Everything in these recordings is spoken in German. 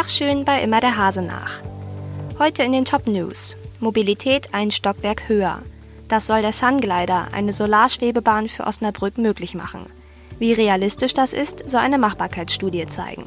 Tag schön bei Immer der Hase nach. Heute in den Top News. Mobilität ein Stockwerk höher. Das soll der Sunglider, eine Solarschwebebahn für Osnabrück, möglich machen. Wie realistisch das ist, soll eine Machbarkeitsstudie zeigen.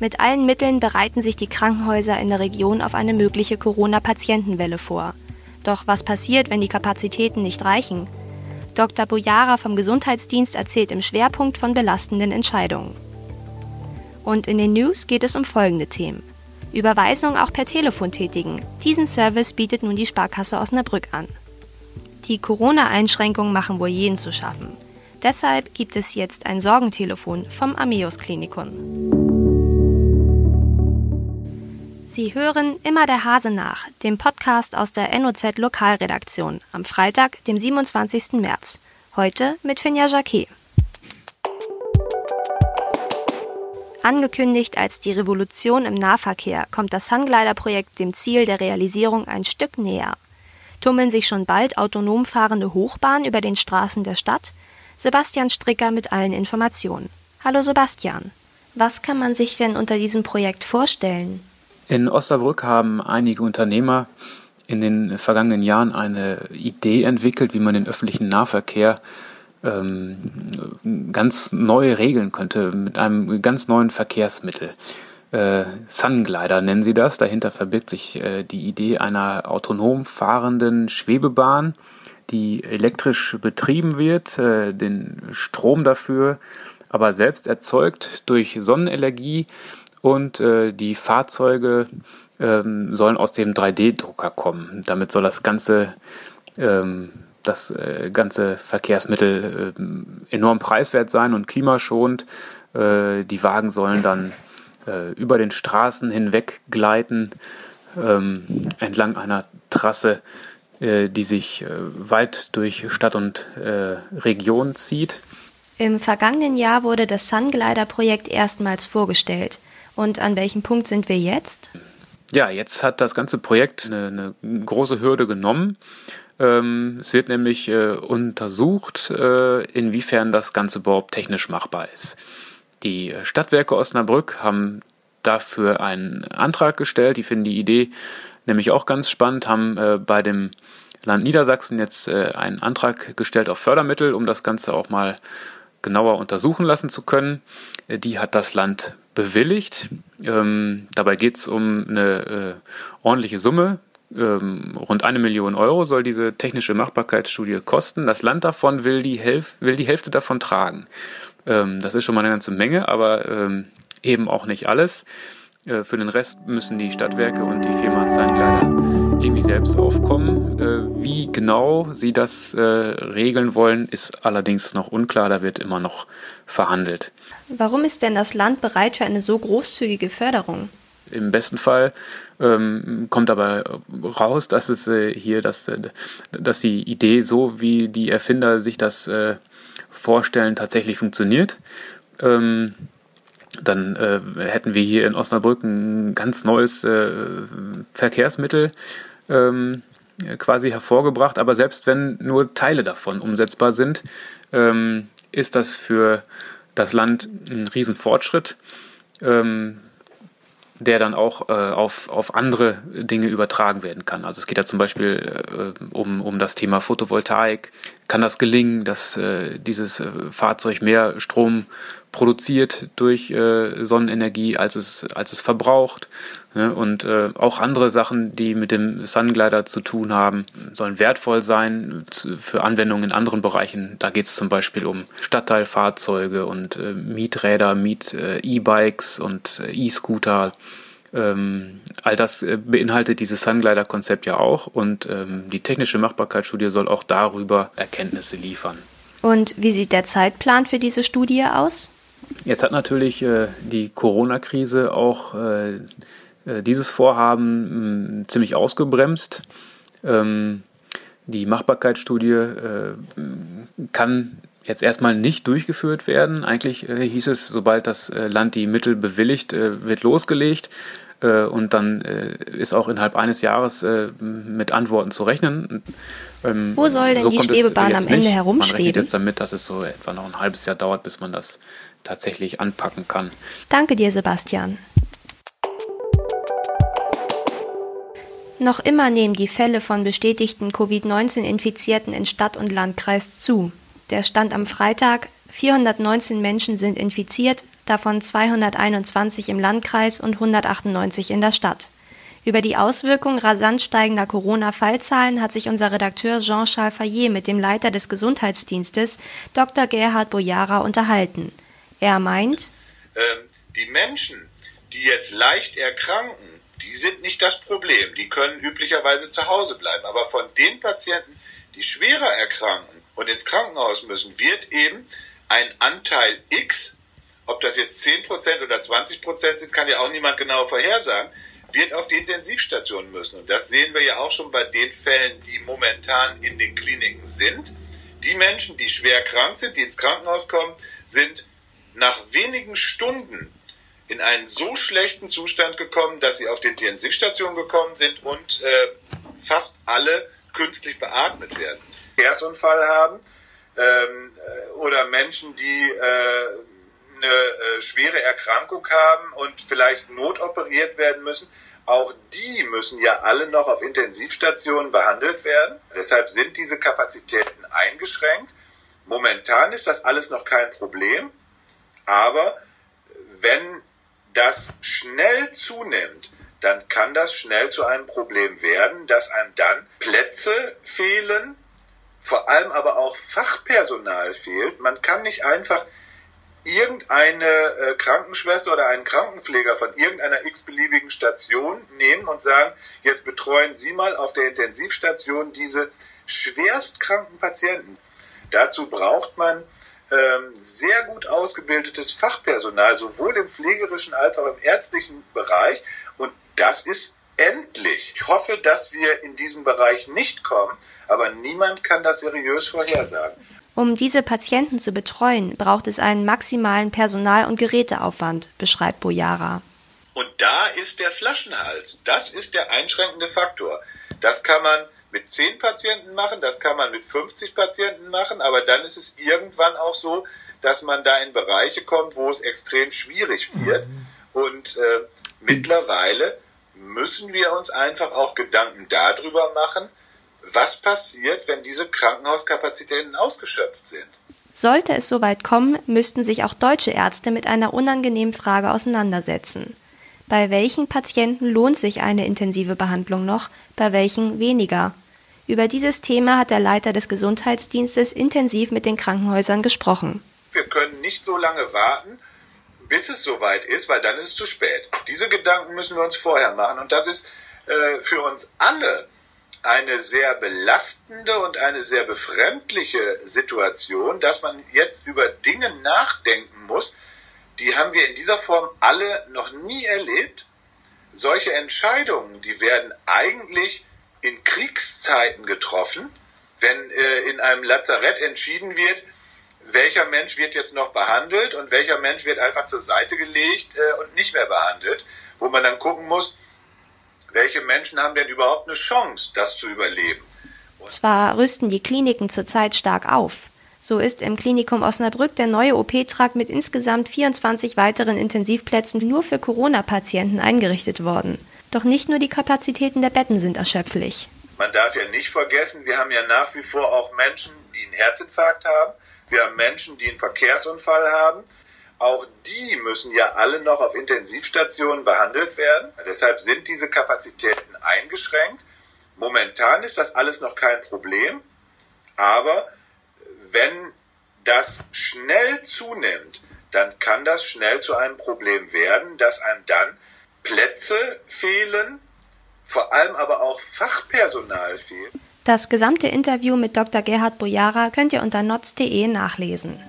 Mit allen Mitteln bereiten sich die Krankenhäuser in der Region auf eine mögliche Corona-Patientenwelle vor. Doch was passiert, wenn die Kapazitäten nicht reichen? Dr. Bojara vom Gesundheitsdienst erzählt im Schwerpunkt von belastenden Entscheidungen. Und in den News geht es um folgende Themen. Überweisung auch per Telefon tätigen. Diesen Service bietet nun die Sparkasse Osnabrück an. Die Corona-Einschränkungen machen wohl jeden zu schaffen. Deshalb gibt es jetzt ein Sorgentelefon vom Ameus Klinikum. Sie hören immer der Hase nach, dem Podcast aus der NOZ Lokalredaktion am Freitag, dem 27. März. Heute mit Finja Jacquet. Angekündigt als die Revolution im Nahverkehr, kommt das Sunglider-Projekt dem Ziel der Realisierung ein Stück näher. Tummeln sich schon bald autonom fahrende Hochbahnen über den Straßen der Stadt? Sebastian Stricker mit allen Informationen. Hallo Sebastian. Was kann man sich denn unter diesem Projekt vorstellen? In Osnabrück haben einige Unternehmer in den vergangenen Jahren eine Idee entwickelt, wie man den öffentlichen Nahverkehr ähm, ganz neu regeln könnte mit einem ganz neuen Verkehrsmittel. Äh, Sunglider nennen sie das. Dahinter verbirgt sich äh, die Idee einer autonom fahrenden Schwebebahn, die elektrisch betrieben wird, äh, den Strom dafür aber selbst erzeugt durch Sonnenenergie und äh, die Fahrzeuge ähm, sollen aus dem 3D-Drucker kommen. Damit soll das ganze ähm, das äh, ganze Verkehrsmittel äh, enorm preiswert sein und klimaschonend. Äh, die Wagen sollen dann äh, über den Straßen hinweg gleiten ähm, entlang einer Trasse, äh, die sich äh, weit durch Stadt und Region zieht. Im vergangenen Jahr wurde das Sunglider-Projekt erstmals vorgestellt. Und an welchem Punkt sind wir jetzt? Ja, jetzt hat das ganze Projekt eine, eine große Hürde genommen. Ähm, es wird nämlich äh, untersucht, äh, inwiefern das Ganze überhaupt technisch machbar ist. Die Stadtwerke Osnabrück haben dafür einen Antrag gestellt. Die finden die Idee nämlich auch ganz spannend, haben äh, bei dem Land Niedersachsen jetzt äh, einen Antrag gestellt auf Fördermittel, um das Ganze auch mal genauer untersuchen lassen zu können. Äh, die hat das Land bewilligt. Ähm, dabei geht es um eine äh, ordentliche Summe. Ähm, rund eine Million Euro soll diese technische Machbarkeitsstudie kosten. Das Land davon will die, Hälf will die Hälfte davon tragen. Ähm, das ist schon mal eine ganze Menge, aber ähm, eben auch nicht alles. Äh, für den Rest müssen die Stadtwerke und die Firma Sandkleider irgendwie selbst aufkommen. Äh, wie genau sie das äh, regeln wollen, ist allerdings noch unklar. Da wird immer noch verhandelt. Warum ist denn das Land bereit für eine so großzügige Förderung? Im besten Fall ähm, kommt aber raus, dass es äh, hier, dass, äh, dass die Idee so, wie die Erfinder sich das äh, vorstellen, tatsächlich funktioniert. Ähm, dann äh, hätten wir hier in Osnabrück ein ganz neues äh, Verkehrsmittel ähm, quasi hervorgebracht. Aber selbst wenn nur Teile davon umsetzbar sind, ähm, ist das für das Land ein Riesenfortschritt, ähm, der dann auch äh, auf, auf andere Dinge übertragen werden kann. Also es geht ja zum Beispiel äh, um, um das Thema Photovoltaik. Kann das gelingen, dass äh, dieses äh, Fahrzeug mehr Strom produziert durch äh, Sonnenenergie, als es, als es verbraucht. Ne? Und äh, auch andere Sachen, die mit dem Sunglider zu tun haben, sollen wertvoll sein für Anwendungen in anderen Bereichen. Da geht es zum Beispiel um Stadtteilfahrzeuge und äh, Mieträder, Miet-E-Bikes äh, und äh, E-Scooter. Ähm, all das äh, beinhaltet dieses Sunglider-Konzept ja auch und ähm, die technische Machbarkeitsstudie soll auch darüber Erkenntnisse liefern. Und wie sieht der Zeitplan für diese Studie aus? Jetzt hat natürlich äh, die Corona-Krise auch äh, äh dieses Vorhaben mh, ziemlich ausgebremst. Ähm, die Machbarkeitsstudie äh, kann jetzt erstmal nicht durchgeführt werden. Eigentlich äh, hieß es, sobald das äh, Land die Mittel bewilligt, wird losgelegt. und dann ist auch innerhalb eines Jahres mit Antworten zu rechnen. Ähm, Wo soll denn so die Schwebebahn am Ende herumschweben? Man rechnet jetzt damit, dass es so etwa noch ein halbes Jahr dauert, bis man das tatsächlich anpacken kann. Danke dir, Sebastian. Noch immer nehmen die Fälle von bestätigten Covid-19-Infizierten in Stadt und Landkreis zu. Der Stand am Freitag 419 Menschen sind infiziert, davon 221 im Landkreis und 198 in der Stadt. Über die Auswirkungen rasant steigender Corona-Fallzahlen hat sich unser Redakteur Jean-Charles Fayet mit dem Leiter des Gesundheitsdienstes, Dr. Gerhard Bojara, unterhalten. Er meint, ähm, die Menschen, die jetzt leicht erkranken, die sind nicht das Problem. Die können üblicherweise zu Hause bleiben. Aber von den Patienten, die schwerer erkranken und ins Krankenhaus müssen, wird eben ein Anteil X, ob das jetzt 10% oder 20% sind, kann ja auch niemand genau vorhersagen, wird auf die Intensivstation müssen. Und das sehen wir ja auch schon bei den Fällen, die momentan in den Kliniken sind. Die Menschen, die schwer krank sind, die ins Krankenhaus kommen, sind nach wenigen Stunden in einen so schlechten Zustand gekommen, dass sie auf die Intensivstation gekommen sind und äh, fast alle künstlich beatmet werden. Verkehrsunfall haben ähm, äh, oder Menschen, die äh, eine äh, schwere Erkrankung haben und vielleicht notoperiert werden müssen, auch die müssen ja alle noch auf Intensivstationen behandelt werden. Deshalb sind diese Kapazitäten eingeschränkt. Momentan ist das alles noch kein Problem, aber wenn das schnell zunimmt, dann kann das schnell zu einem Problem werden, dass einem dann Plätze fehlen, vor allem aber auch Fachpersonal fehlt. Man kann nicht einfach irgendeine äh, Krankenschwester oder einen Krankenpfleger von irgendeiner x-beliebigen Station nehmen und sagen, jetzt betreuen Sie mal auf der Intensivstation diese schwerstkranken Patienten. Dazu braucht man sehr gut ausgebildetes Fachpersonal, sowohl im pflegerischen als auch im ärztlichen Bereich. Und das ist endlich. Ich hoffe, dass wir in diesen Bereich nicht kommen, aber niemand kann das seriös vorhersagen. Um diese Patienten zu betreuen, braucht es einen maximalen Personal- und Geräteaufwand, beschreibt Bojara. Und da ist der Flaschenhals. Das ist der einschränkende Faktor. Das kann man mit 10 Patienten machen, das kann man mit 50 Patienten machen, aber dann ist es irgendwann auch so, dass man da in Bereiche kommt, wo es extrem schwierig wird. Mhm. Und äh, mittlerweile müssen wir uns einfach auch Gedanken darüber machen, was passiert, wenn diese Krankenhauskapazitäten ausgeschöpft sind. Sollte es soweit kommen, müssten sich auch deutsche Ärzte mit einer unangenehmen Frage auseinandersetzen. Bei welchen Patienten lohnt sich eine intensive Behandlung noch, bei welchen weniger? Über dieses Thema hat der Leiter des Gesundheitsdienstes intensiv mit den Krankenhäusern gesprochen. Wir können nicht so lange warten, bis es soweit ist, weil dann ist es zu spät. Diese Gedanken müssen wir uns vorher machen und das ist äh, für uns alle eine sehr belastende und eine sehr befremdliche Situation, dass man jetzt über Dinge nachdenken muss, die haben wir in dieser Form alle noch nie erlebt. Solche Entscheidungen, die werden eigentlich in Kriegszeiten getroffen, wenn äh, in einem Lazarett entschieden wird, welcher Mensch wird jetzt noch behandelt und welcher Mensch wird einfach zur Seite gelegt äh, und nicht mehr behandelt, wo man dann gucken muss, welche Menschen haben denn überhaupt eine Chance, das zu überleben. Und Zwar rüsten die Kliniken zurzeit stark auf, so ist im Klinikum Osnabrück der neue OP-Trakt mit insgesamt 24 weiteren Intensivplätzen nur für Corona-Patienten eingerichtet worden. Doch nicht nur die Kapazitäten der Betten sind erschöpflich. Man darf ja nicht vergessen, wir haben ja nach wie vor auch Menschen, die einen Herzinfarkt haben. Wir haben Menschen, die einen Verkehrsunfall haben. Auch die müssen ja alle noch auf Intensivstationen behandelt werden. Deshalb sind diese Kapazitäten eingeschränkt. Momentan ist das alles noch kein Problem. Aber wenn das schnell zunimmt, dann kann das schnell zu einem Problem werden, dass einem dann Plätze fehlen, vor allem aber auch Fachpersonal fehlt. Das gesamte Interview mit Dr. Gerhard Bojara könnt ihr unter notz.de nachlesen.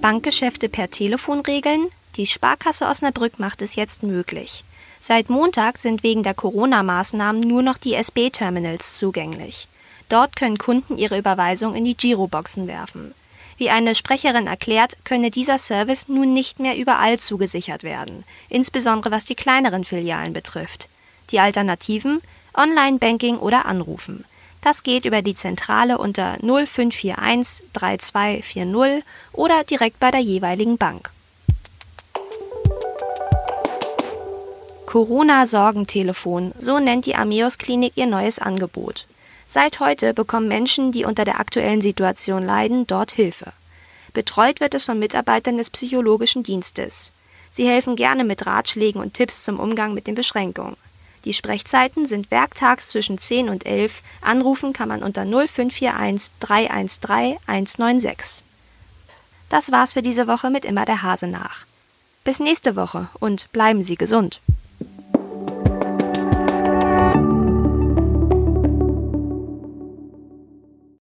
Bankgeschäfte per Telefon regeln? Die Sparkasse Osnabrück macht es jetzt möglich. Seit Montag sind wegen der Corona-Maßnahmen nur noch die SB-Terminals zugänglich. Dort können Kunden ihre Überweisung in die Giroboxen werfen. Wie eine Sprecherin erklärt, könne dieser Service nun nicht mehr überall zugesichert werden, insbesondere was die kleineren Filialen betrifft. Die Alternativen Online-Banking oder Anrufen. Das geht über die Zentrale unter 0541 3240 oder direkt bei der jeweiligen Bank. Corona-Sorgentelefon, so nennt die Ameos Klinik ihr neues Angebot. Seit heute bekommen Menschen, die unter der aktuellen Situation leiden, dort Hilfe. Betreut wird es von Mitarbeitern des psychologischen Dienstes. Sie helfen gerne mit Ratschlägen und Tipps zum Umgang mit den Beschränkungen. Die Sprechzeiten sind werktags zwischen 10 und 11. Anrufen kann man unter 0541 313 196. Das war's für diese Woche mit immer der Hase nach. Bis nächste Woche und bleiben Sie gesund.